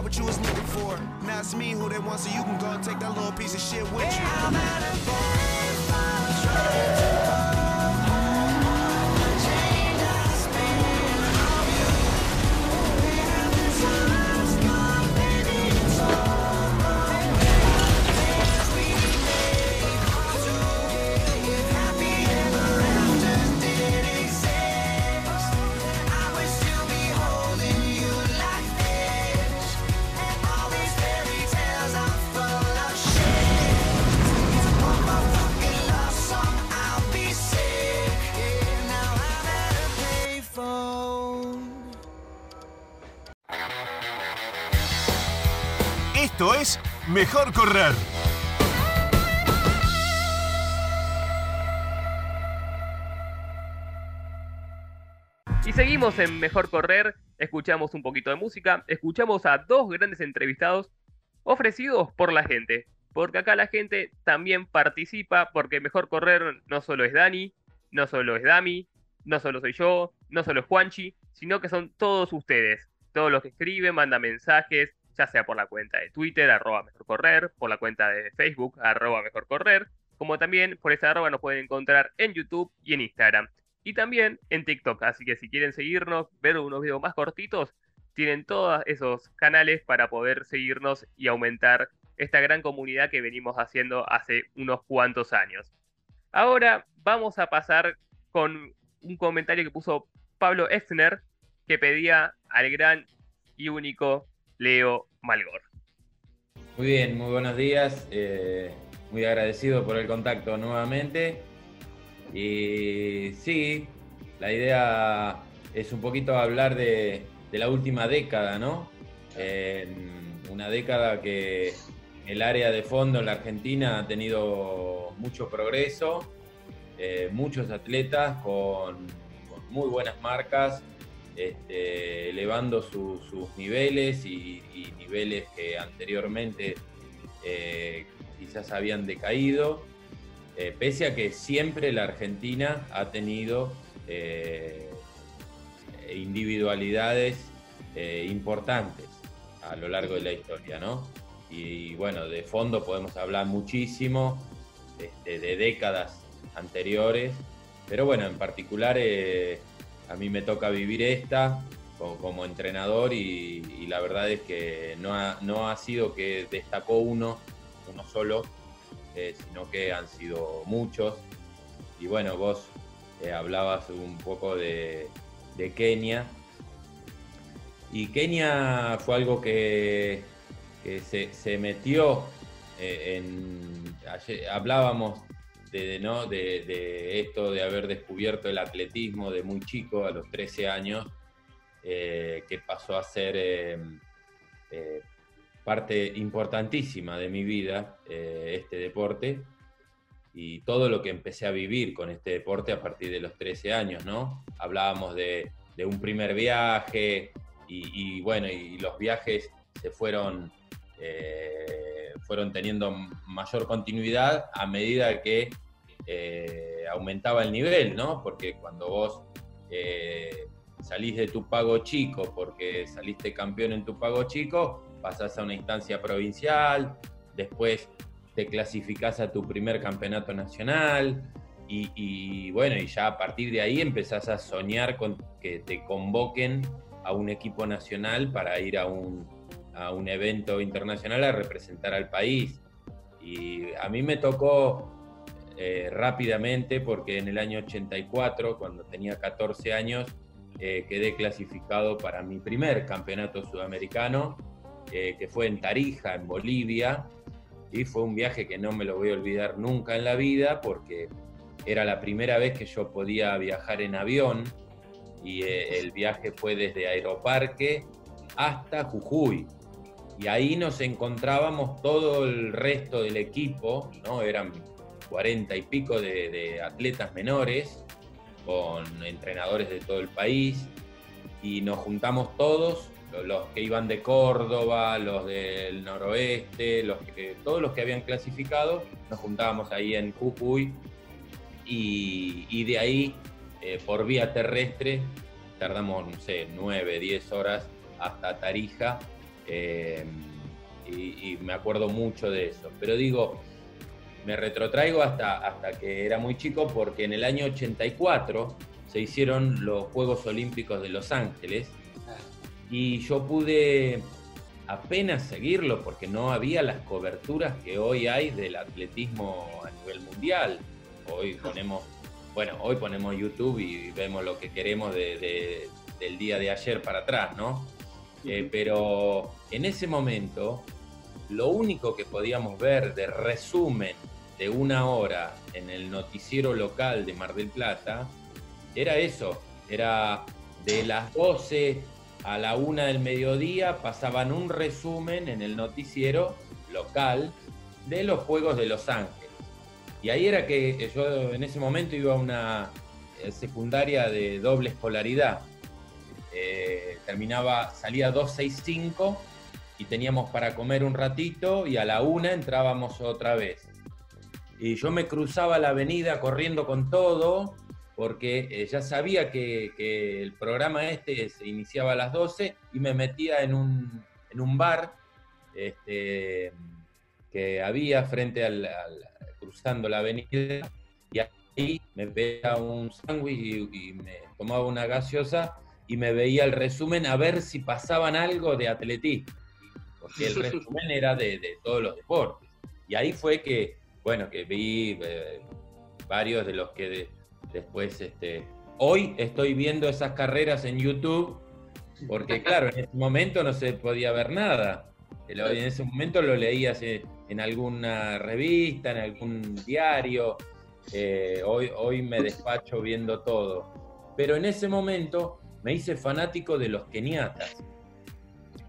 got what you was looking for. Now it's me who they want, so you can go and take that little piece of shit with you. I'm Esto es Mejor Correr. Y seguimos en Mejor Correr, escuchamos un poquito de música, escuchamos a dos grandes entrevistados ofrecidos por la gente. Porque acá la gente también participa, porque Mejor Correr no solo es Dani, no solo es Dami, no solo soy yo, no solo es Juanchi, sino que son todos ustedes. Todos los que escriben, mandan mensajes, ya sea por la cuenta de Twitter, arroba Mejor Correr, por la cuenta de Facebook, arroba Mejor Correr, como también por esa arroba nos pueden encontrar en YouTube y en Instagram. Y también en TikTok, así que si quieren seguirnos, ver unos videos más cortitos, tienen todos esos canales para poder seguirnos y aumentar esta gran comunidad que venimos haciendo hace unos cuantos años. Ahora vamos a pasar con un comentario que puso Pablo Exner, que pedía al gran y único Leo Malgor. Muy bien, muy buenos días. eh, muy agradecido por el contacto nuevamente. Y sí, la idea es un poquito hablar de, de la última década, ¿no? Una década que el área de fondo en la Argentina ha tenido mucho progreso, eh, muchos atletas con, con muy buenas marcas, este, elevando su- sus niveles y, niveles que anteriormente eh, quizás habían decaído, eh, pese a que siempre la Argentina ha tenido eh, individualidades importantes a lo largo de la historia, ¿no? Y, bueno, de fondo podemos hablar muchísimo este, de décadas anteriores, pero bueno, en particular a mí me toca vivir esta co- como, entrenador y, la verdad es que no ha, no ha sido que destacó uno, uno solo, eh, sino que han sido muchos. Y bueno, vos eh, hablabas un poco de, Kenia. Y Kenia fue algo que, que se, se metió eh, en... ayer hablábamos de, ¿no? de, esto de haber descubierto el atletismo de muy chico, a los 13 años, eh, que pasó a ser eh, eh, parte importantísima de mi vida, eh, este deporte, y todo lo que empecé a vivir con este deporte a partir de los 13 años, ¿no? Hablábamos de, un primer viaje y, bueno, y los viajes se fueron, fueron teniendo mayor continuidad a medida que eh, aumentaba el nivel, ¿no? Porque cuando vos eh, salís de tu pago chico, porque saliste campeón en tu pago chico, pasás a una instancia provincial, después te clasificás a tu primer campeonato nacional y, y, bueno, y ya a partir de ahí empezás a soñar con que te convoquen a un equipo nacional para ir a un, a un evento internacional a representar al país. Y a mí me tocó eh, rápidamente porque en el año 84, cuando tenía 14 años, eh, quedé clasificado para mi primer campeonato sudamericano, eh, que fue en Tarija, en Bolivia, y fue un viaje que no me lo voy a olvidar nunca en la vida porque era la primera vez que yo podía viajar en avión y el viaje fue desde Aeroparque hasta Jujuy. Y ahí nos encontrábamos todo el resto del equipo, ¿no? Eran cuarenta y pico de, atletas menores, con entrenadores de todo el país, y nos juntamos todos, lo- los que iban de Córdoba, los del noroeste, los que, todos los que habían clasificado, nos juntábamos ahí en Jujuy y, y de ahí eh, por vía terrestre tardamos, no sé, 9, 10 horas hasta Tarija eh, y, y me acuerdo mucho de eso. Pero digo, me retrotraigo hasta, hasta que era muy chico porque en el año 84 se hicieron los Juegos Olímpicos de Los Ángeles y yo pude apenas seguirlo porque no había las coberturas que hoy hay del atletismo a nivel mundial. Hoy [laughs] ponemos, bueno, hoy ponemos YouTube y vemos lo que queremos de- de- del día de ayer para atrás, ¿no? Eh, pero en ese momento, lo único que podíamos ver de resumen de una hora en el noticiero local de Mar del Plata era eso, era de las 12 a la una del mediodía pasaban un resumen en el noticiero local de los Juegos de Los Ángeles. Y ahí era que yo en ese momento iba a una eh, secundaria de doble escolaridad. Eh, terminaba, salía 265 y teníamos para comer un ratito y a la una entrábamos otra vez. Y yo me cruzaba la avenida corriendo con todo porque eh, ya sabía que, que el programa este se iniciaba a las 12 y me metía en un, en un bar este, que había frente al, cruzando la avenida y ahí me veía un sándwich y, y me tomaba una gaseosa y me veía el resumen a ver si pasaban algo de atletismo, porque el [laughs] resumen era de, de todos los deportes. Y ahí fue que, bueno, que vi eh, varios de los que de- después, este, hoy estoy viendo esas carreras en YouTube, porque [laughs] claro, en ese momento no se podía ver nada. En ese momento lo leías en alguna revista, en algún diario. eh, hoy, hoy me despacho viendo todo. Pero en ese momento me hice fanático de los keniatas,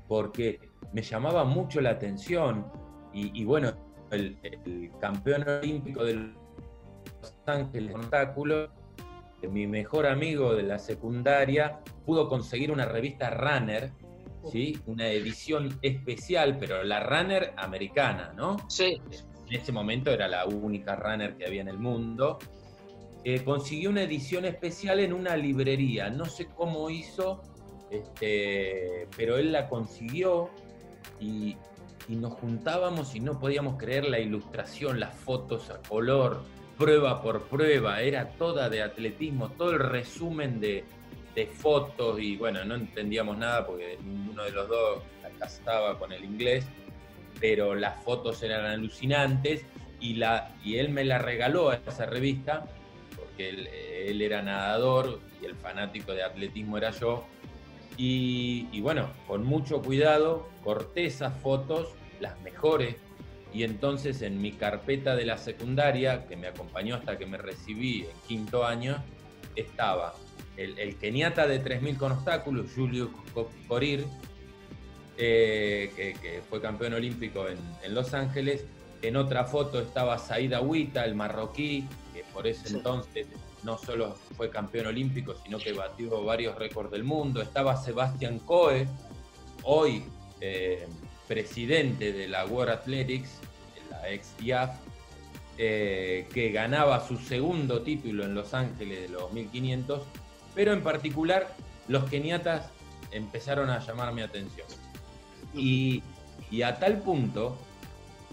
porque me llamaba mucho la atención. Y, y bueno, el, el campeón olímpico de Los Ángeles mi mejor amigo de la secundaria pudo conseguir una revista Runner, ¿sí? una edición especial, pero la Runner americana, ¿no? Sí. En ese momento era la única Runner que había en el mundo. Eh, consiguió una edición especial en una librería, no sé cómo hizo, este, pero él la consiguió y, y nos juntábamos y no podíamos creer la ilustración, las fotos a color, prueba por prueba, era toda de atletismo, todo el resumen de, de fotos y bueno, no entendíamos nada porque ninguno de los dos estaba con el inglés, pero las fotos eran alucinantes y, la, y él me la regaló a esa revista porque él, era nadador y el fanático de atletismo era yo. Y, bueno, con mucho cuidado corté esas fotos, las mejores, y entonces en mi carpeta de la secundaria, que me acompañó hasta que me recibí en quinto año, estaba el, el keniata de 3000 con obstáculos, Julio Co- Corir, eh, que, fue campeón olímpico en, Los Ángeles. En otra foto estaba Said Awita, el marroquí, por ese Sí. entonces no solo fue campeón olímpico, sino que batió varios récords del mundo. Estaba Sebastián Coe, hoy eh, presidente de la World Athletics, la ex IAF, eh, que ganaba su segundo título en Los Ángeles de los 1500, pero en particular los keniatas empezaron a llamar mi atención. Y, y a tal punto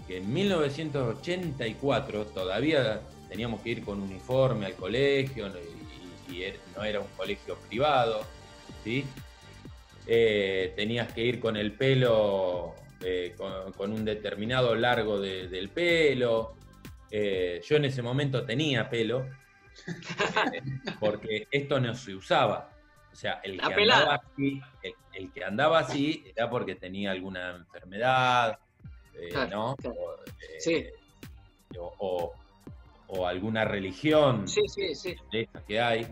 que en 1984 todavía teníamos que ir con uniforme al colegio y, er- no era un colegio privado, ¿sí? Eh, tenías que ir con el pelo, eh, con, con un determinado largo de- del pelo. Eh, yo en ese momento tenía pelo, [laughs] porque esto no se usaba. O sea, el que, andaba así, el, el que andaba así era porque tenía alguna enfermedad, Claro, ¿no? claro. O, Sí. o- o- o alguna religión Sí, sí, sí. de esas que hay.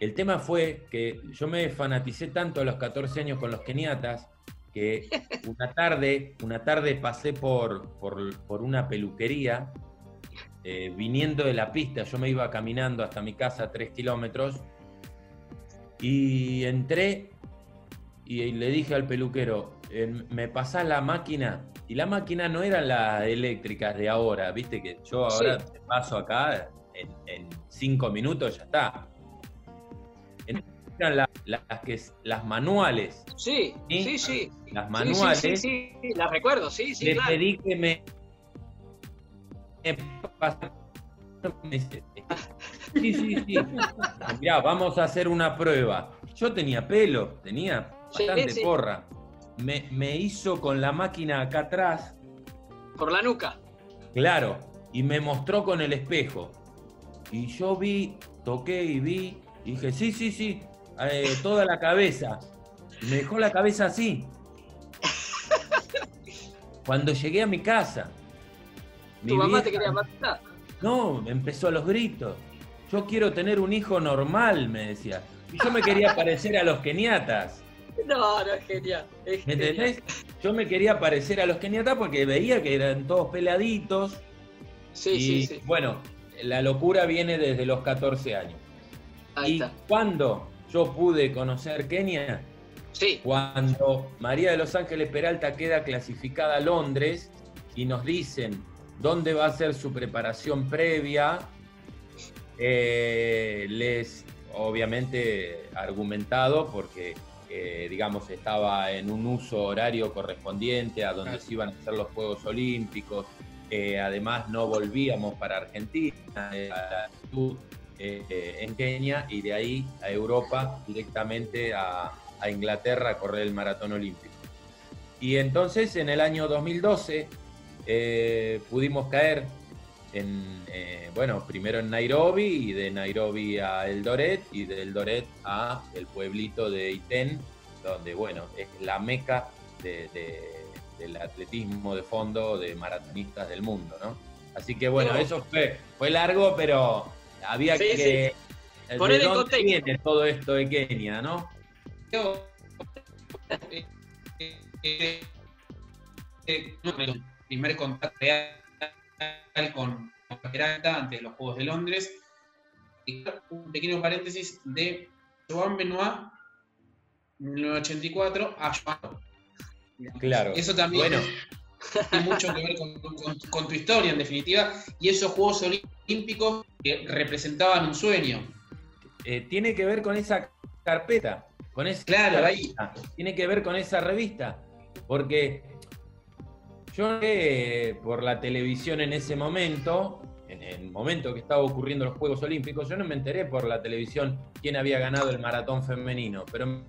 El tema fue que yo me fanaticé tanto a los 14 años con los keniatas que [laughs] una tarde, una tarde pasé por, por, por una peluquería, eh, viniendo de la pista, yo me iba caminando hasta mi casa tres kilómetros, y entré y le dije al peluquero, eh, ¿me pasás la máquina? Y la máquina no eran las eléctricas de ahora, viste que yo ahora te paso acá, en, en cinco minutos ya está. Eran la- las, que, las manuales. Sí, ¿Sí? sí, sí. Las manuales. Sí, sí, sí, las recuerdo, sí, sí, le claro. pedí que me, me pasara- Sí, sí, sí. [laughs] Mirá, vamos a hacer una prueba. Yo tenía pelo, tenía Sí, bastante sí. porra. Me, me hizo con la máquina acá atrás, Por la nuca. claro, y me mostró con el espejo. Y yo vi, toqué y vi, y dije, sí, sí, sí, eh, toda la cabeza. Y me dejó la cabeza así. Cuando llegué a mi casa. Tu mi mamá te quería matar. No, me empezó a los gritos. Yo quiero tener un hijo normal, me decía. Y yo me quería parecer a los keniatas. No, no, es genial. Es ¿Me genial. entendés? Yo me quería parecer a los keniatas porque veía que eran todos peladitos. Sí, y sí, sí. bueno, la locura viene desde los 14 años. Ahí y está. cuando yo pude conocer Kenia, Sí. cuando María de los Ángeles Peralta queda clasificada a Londres y nos dicen dónde va a ser su preparación previa, eh, les obviamente argumentado porque eh, digamos estaba en un uso horario correspondiente a donde se iban a hacer los Juegos Olímpicos, eh, además no volvíamos para Argentina, eh, a la altitud, eh, eh, en Kenia y de ahí a Europa directamente a, a Inglaterra a correr el maratón olímpico. Y entonces en el año 2012 eh, pudimos caer en, eh, bueno, primero en Nairobi y de Nairobi a Eldoret y de Eldoret a el pueblito de Iten, donde, bueno, es la meca de- de- del atletismo de fondo de maratonistas del mundo, ¿no? Así que bueno, No. eso fue, fue largo, pero había Sí, que... ¿De Poner en contexto. viene todo esto de Kenia, no? Yo, eh, eh, eh, eh, primer contacto real con con Peralta antes de los Juegos de Londres. Y un pequeño paréntesis de Joan Benoit, 1984, a Joan. Claro. Eso también Bueno, tiene mucho que ver con, con- con tu historia, en definitiva, y esos Juegos Olímpicos que representaban un sueño. eh, tiene que ver con esa carpeta, con esa Claro, ahí. revista, tiene que ver con esa revista, porque yo eh, por la televisión en ese momento, en el momento que estaba ocurriendo los Juegos Olímpicos, yo no me enteré por la televisión quién había ganado el maratón femenino, pero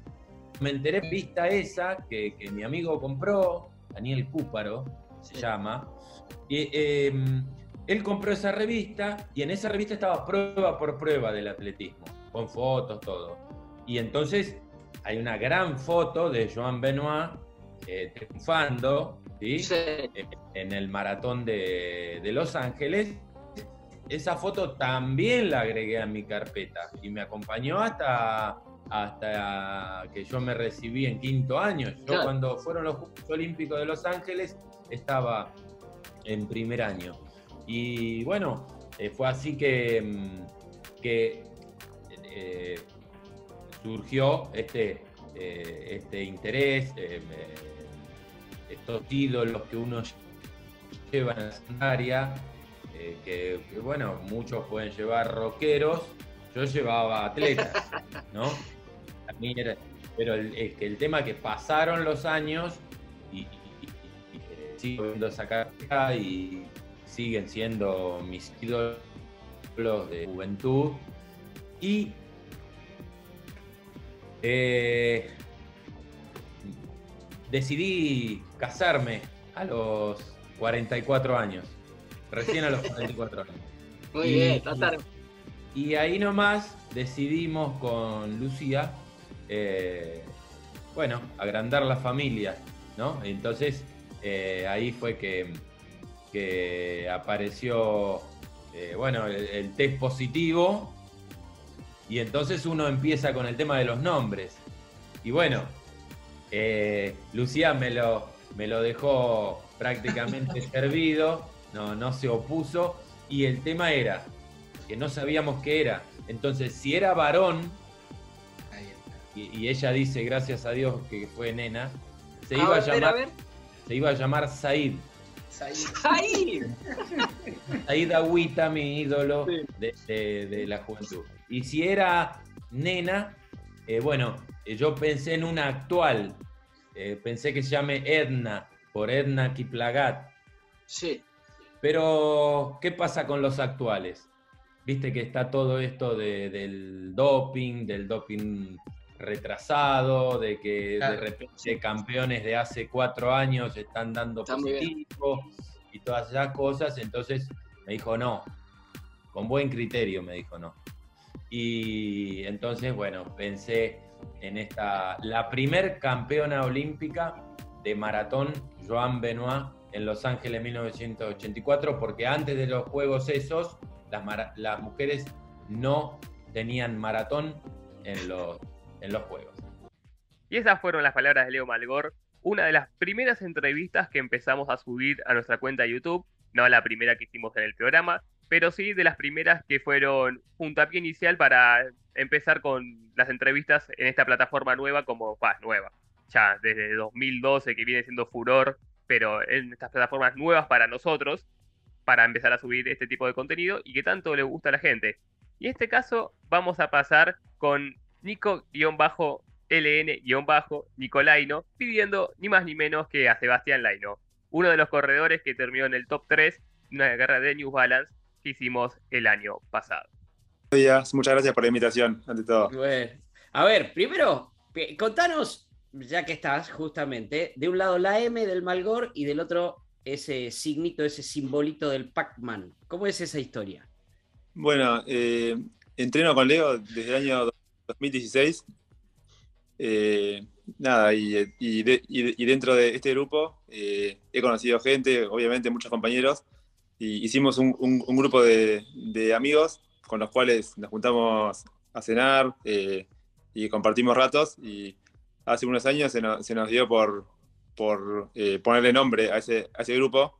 me enteré vista esa que, que mi amigo compró, Daniel Cúparo se llama, y, eh, él compró esa revista y en esa revista estaba prueba por prueba del atletismo, con fotos, todo. Y entonces hay una gran foto de Joan Benoit eh, triunfando ¿sí? Sí. Eh, en el maratón de, de Los Ángeles. Esa foto también la agregué a mi carpeta y me acompañó hasta, hasta que yo me recibí en quinto año. Yo Claro. cuando fueron los Juegos Olímpicos de Los Ángeles estaba en primer año. Y bueno, eh, fue así que, mm, que eh, surgió este, eh, este interés, estos ídolos que uno lleva en la secundaria, eh, que, que, bueno, muchos pueden llevar rockeros, yo llevaba atletas, [laughs] ¿no? A mí era- pero el, es que el tema que pasaron los años y, y- y- y, eh, sigo viendo esa carrera y siguen siendo mis ídolos de juventud y eh, decidí casarme a los 44 años, recién a los 44 años. [laughs] Muy Y- bien, tratar. Y ahí nomás decidimos con Lucía, eh, bueno, agrandar la familia, ¿no? Entonces eh, ahí fue que, que apareció, eh, bueno, el, el test positivo y entonces uno empieza con el tema de los nombres. Y bueno, Eh, Lucía me lo, me lo dejó prácticamente [laughs] servido, no, no se opuso. Y el tema era que no sabíamos qué era. Entonces, si era varón, y, y ella dice, gracias a Dios, que fue nena, se iba a, ver, llamar, a se iba a llamar Said. ¡Ahí! [laughs] Said Agüita, mi ídolo de, de- de la juventud. Y si era nena, eh, bueno, yo pensé en una actual. Eh, pensé que se llame Edna, por Edna Kiplagat. Sí. Pero, ¿qué pasa con los actuales? Viste que está todo esto de- del doping, del doping retrasado, de que de repente campeones de hace cuatro años están dando Está positivo y todas esas cosas. Entonces me dijo no, con buen criterio me dijo no. Y entonces, bueno, pensé en esta, la primer campeona olímpica de maratón, Joan Benoit, en Los Ángeles 1984, porque antes de los Juegos esos, las, mujeres no tenían maratón en los, en los Juegos. Y esas fueron las palabras de Leo Malgor, una de las primeras entrevistas que empezamos a subir a nuestra cuenta de YouTube, no la primera que hicimos en el programa, pero sí de las primeras que fueron puntapié inicial para empezar con las entrevistas en esta plataforma nueva como, bah, nueva, ya desde 2012 que viene siendo furor, pero en estas plataformas nuevas para nosotros, para empezar a subir este tipo de contenido y que tanto le gusta a la gente. Y en este caso vamos a pasar con Nico-LN-Nicolaino pidiendo ni más ni menos que a Sebastián Laino, uno de los corredores que terminó en el top 3 de una guerra de New Balance que hicimos el año pasado. Días, muchas gracias por la invitación, ante todo. Bueno, a ver, primero, contanos, ya que estás justamente, de un lado la M del Malgor y del otro ese signito, ese simbolito del Pac-Man. ¿Cómo es esa historia? Bueno, eh, entreno con Leo desde el año 2016. Eh, nada, y, y de- y dentro de este grupo eh, he conocido gente, obviamente muchos compañeros, y hicimos un, un- un grupo de, de amigos con los cuales nos juntamos a cenar eh, y compartimos ratos. Y hace unos años se nos, se nos dio por, por eh, ponerle nombre a ese, a ese grupo.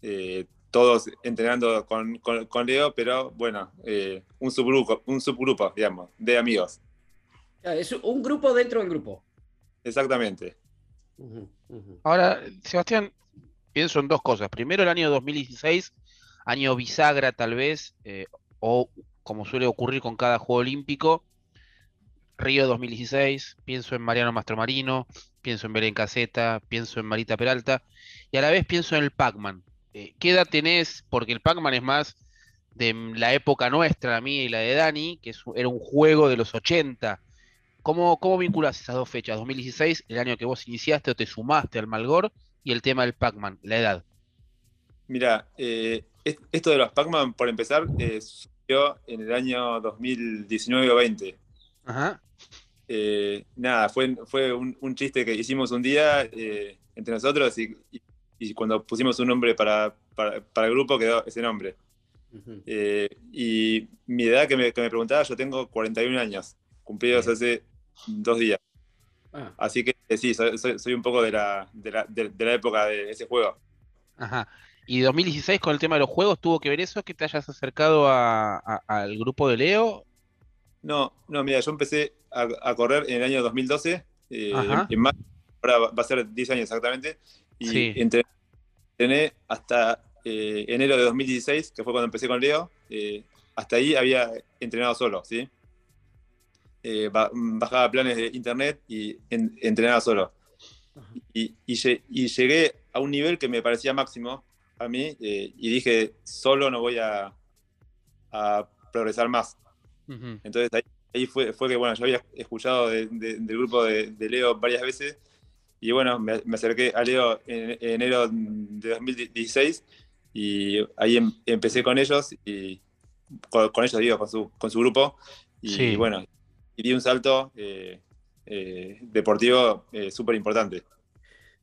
eh, todos entrenando con, con- con Leo, pero bueno, eh, un, subgrupo, un subgrupo, digamos, de amigos. Ah, Es un grupo dentro del grupo. Exactamente. Ahora, Sebastián, pienso en dos cosas. Primero, el año 2016, año bisagra tal vez, eh, o como suele ocurrir con cada Juego Olímpico, Río 2016, pienso en Mariano Mastromarino, pienso en Belén Caseta, pienso en Marita Peralta, y a la vez pienso en el Pac-Man. Eh, ¿qué edad tenés? Porque el Pac-Man es más de la época nuestra, la mía y la de Dani, que era un juego de los 80. ¿Cómo, cómo vinculás esas dos fechas? 2016, el año que vos iniciaste o te sumaste al Malgor, y el tema del Pac-Man, la edad. Mira, eh, esto de los Pac-Man, por empezar, eh, surgió en el año 2019 o 20. Ajá. Eh, nada, fue, fue un, un chiste que hicimos un día eh, entre nosotros y, y- y cuando pusimos un nombre para, para- para el grupo quedó ese nombre. Eh, y mi edad que me, que me preguntaba, yo tengo 41 años, cumplidos hace dos días. Ah. Así que eh, sí, soy, soy- soy un poco de la, de, la, de- de la época de ese juego. Ajá. ¿Y 2016 con el tema de los juegos tuvo que ver eso, que te hayas acercado a- a- al grupo de Leo? No, no, mira, yo empecé a, a correr en el año 2012, eh, en marzo, ahora va a ser 10 años exactamente, y Sí. entre- entrené hasta eh, enero de 2016, que fue cuando empecé con Leo, eh, hasta ahí había entrenado solo, ¿sí? Eh, ba- bajaba planes de internet y en- entrenaba solo. Y, y llegué a un nivel que me parecía máximo a mí, eh, y dije, solo no voy a, a progresar más. Entonces ahí, ahí fue, fue que, bueno, yo había escuchado de- de- del grupo de, de Leo varias veces y bueno, me, me acerqué a Leo en, en enero de 2016 y ahí em- empecé con ellos y con, con ellos, digo, con su, con su grupo y Sí. bueno, y di un salto eh, eh, deportivo súper importante.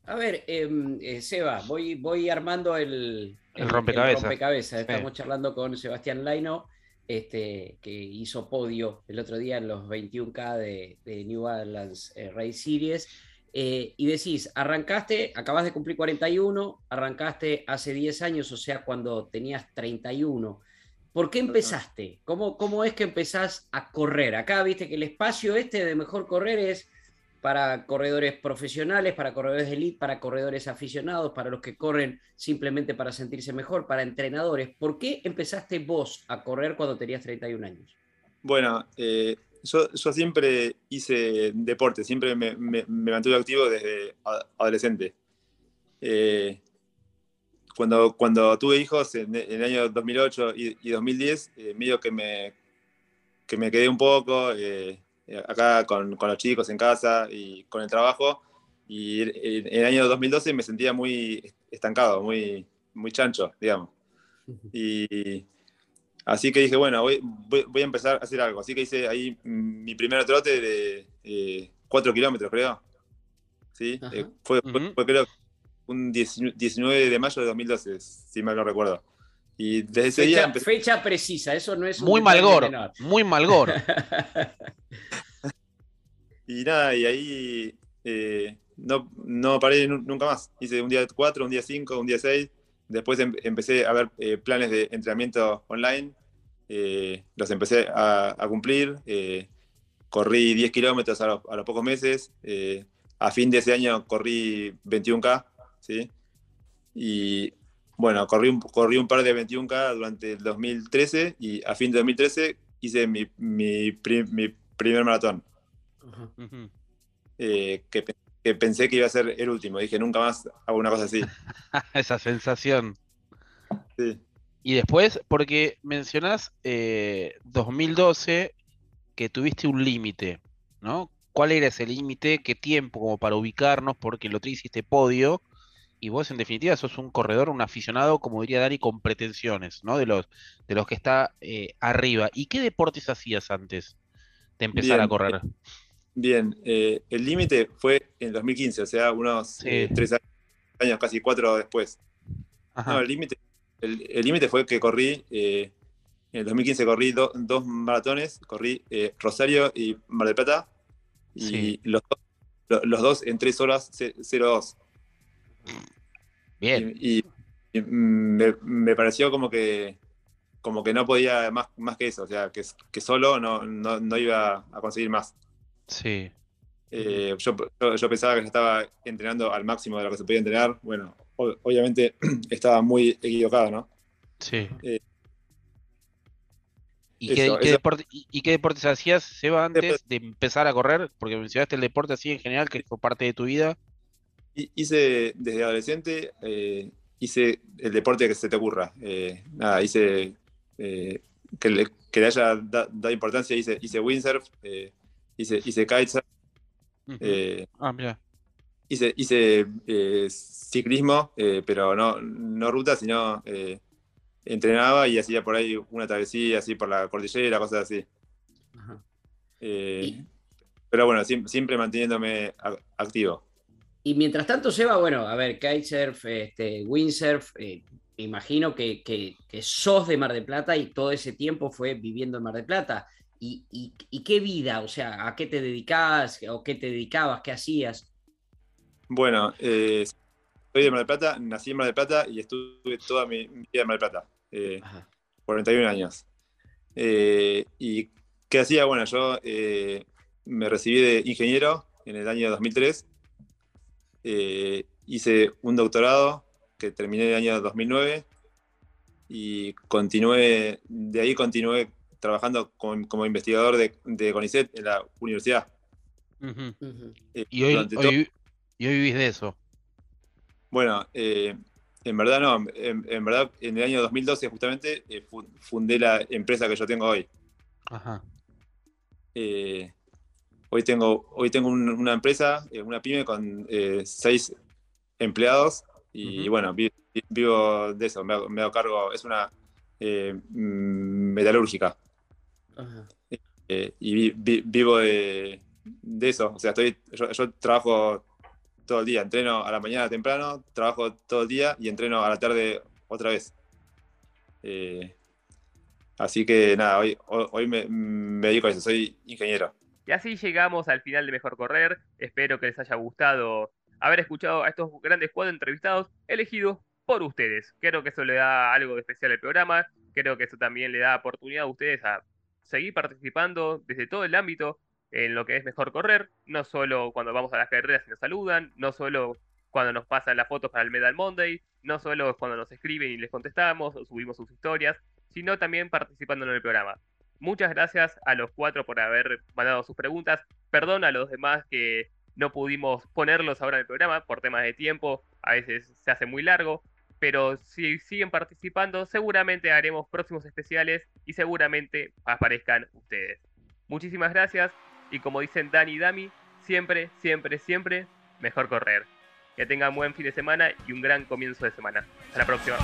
A ver, em, eh, Seba, voy, voy armando el, El rompecabezas. rompecabezas. Sí. Estamos charlando con Sebastián Laino, este, que hizo podio el otro día en los 21K de, de New Balance eh, Race Series. Eh, y decís, arrancaste, acabas de cumplir 41, arrancaste hace 10 años, o sea, cuando tenías 31. ¿Por qué empezaste? ¿Cómo, ¿Cómo es que empezás a correr? Acá viste que el espacio este de mejor correr es para corredores profesionales, para corredores de elite, para corredores aficionados, para los que corren simplemente para sentirse mejor, para entrenadores. ¿Por qué empezaste vos a correr cuando tenías 31 años? Bueno, eh, yo, yo, siempre hice deporte, siempre me, me, mantuve activo desde adolescente. Eh, cuando, cuando tuve hijos en, el año 2008 y, 2010, eh, medio que me, que me quedé un poco. Eh, acá con, con, los chicos en casa y con el trabajo. Y en, el año 2012 me sentía muy estancado, muy, muy chancho, digamos. Y así que dije, bueno, voy, voy, a empezar a hacer algo. Así que hice ahí mi primer trote de eh, 4 kilómetros, creo. ¿Sí? Eh, fue, fue, creo un 19 de mayo de 2012, si mal no recuerdo. Y desde ese fecha, día empecé... Fecha precisa, eso no es Muy malgor, muy [laughs] malgor. [laughs] y nada, y ahí eh, no, no paré nunca más. Hice un día 4, un día 5, un día 6. Después em empecé a ver eh, planes de entrenamiento online. Eh, los empecé a, a cumplir. corrí 10 kilómetros a, a, los pocos meses. a fin de ese año corrí 21K. ¿sí? Y bueno, corrí un, corrí un par de 21K durante el 2013 y a fin de 2013 hice mi, mi, mi primer maratón. Eh, que, que, pensé que iba a ser el último. Dije, nunca más hago una cosa así. [laughs] Esa sensación. Sí. Y después, porque mencionás 2012 eh, que tuviste un límite, ¿no? ¿Cuál era ese límite? ¿Qué tiempo como para ubicarnos? Porque lo hiciste podio y vos en definitiva sos un corredor, un aficionado, como diría Dani, con pretensiones, ¿no? De los, de los que está eh, arriba. ¿Y qué deportes hacías antes de empezar a correr? Bien, eh, el límite fue en 2015, o sea, unos eh, tres años, casi cuatro después. No, el límite el, límite fue que corrí, en el 2015 corrí dos maratones, corrí Rosario y Mar del Plata, y los, los, dos en tres horas 02. Bien. Y, me, pareció como que como que no podía más, más que eso, o sea, que, que solo no, no, iba a conseguir más. Sí. Eh, yo, yo, pensaba que estaba entrenando al máximo de lo que se podía entrenar. Bueno, obviamente [clears throat] estaba muy equivocado, ¿no? Sí. Eh, ¿Y, qué, ¿Y, qué, deportes hacías, Seba, antes de empezar a correr? Porque mencionaste el deporte así en general, que fue parte de tu vida hice desde adolescente, eh, hice el deporte que se te ocurra. Eh, nada, hice eh, que, le, que, le, haya dado importancia, hice, hice windsurf, hice, hice kitesurf. ah, mira. Hice, hice ciclismo, pero no, no ruta, sino entrenaba y hacía por ahí una travesía así por la cordillera, cosas así. pero bueno, siempre, siempre manteniéndome activo. Y mientras tanto, Seba, bueno, a ver, kitesurf, este, windsurf, eh, me imagino que, que, sos de Mar de Plata y todo ese tiempo fue viviendo en Mar de Plata. ¿Y, y, qué vida? O sea, ¿a qué te dedicabas o qué te dedicabas? ¿Qué hacías? Bueno, eh, soy de Mar de Plata, nací en Mar de Plata y estuve toda mi vida en Mar de Plata, 41 eh, años. ¿Y qué hacía? Bueno, yo me recibí de ingeniero en el año 2003 eh, hice un doctorado que terminé en el año 2009 y continué, de ahí continué trabajando como investigador de, de, CONICET en la universidad. Eh, ¿Y, hoy, vivís de eso? Bueno, eh, en verdad no, en, verdad en el año 2012 justamente fundé la empresa que yo tengo hoy. Ajá. Hoy tengo, hoy tengo una empresa, eh, una pyme con eh, seis empleados y bueno, vivo, de eso, me hago, cargo, es una eh, mm, metalúrgica. y vivo de, eso, o sea, estoy, yo, trabajo todo el día, entreno a la mañana temprano, trabajo todo el día y entreno a la tarde otra vez. así que nada, hoy, hoy me, me dedico a eso, soy ingeniero. Y así llegamos al final de Mejor Correr. Espero que les haya gustado haber escuchado a estos grandes cuadros entrevistados elegidos por ustedes. Creo que eso le da algo de especial al programa. Creo que eso también le da oportunidad a ustedes a seguir participando desde todo el ámbito en lo que es mejor correr, no solo cuando vamos a las carreras y nos saludan, no solo cuando nos pasan las fotos para el Medal Monday, no solo cuando nos escriben y les contestamos o subimos sus historias, sino también participando en el programa. Muchas gracias a los cuatro por haber mandado sus preguntas. Perdón a los demás que no pudimos ponerlos ahora en el programa por temas de tiempo, a veces se hace muy largo, pero si siguen participando, seguramente haremos próximos especiales y seguramente aparezcan ustedes. Muchísimas gracias y como dicen Dani y Dami, siempre, siempre, siempre, mejor correr. Que tengan buen fin de semana y un gran comienzo de semana. Hasta la próxima.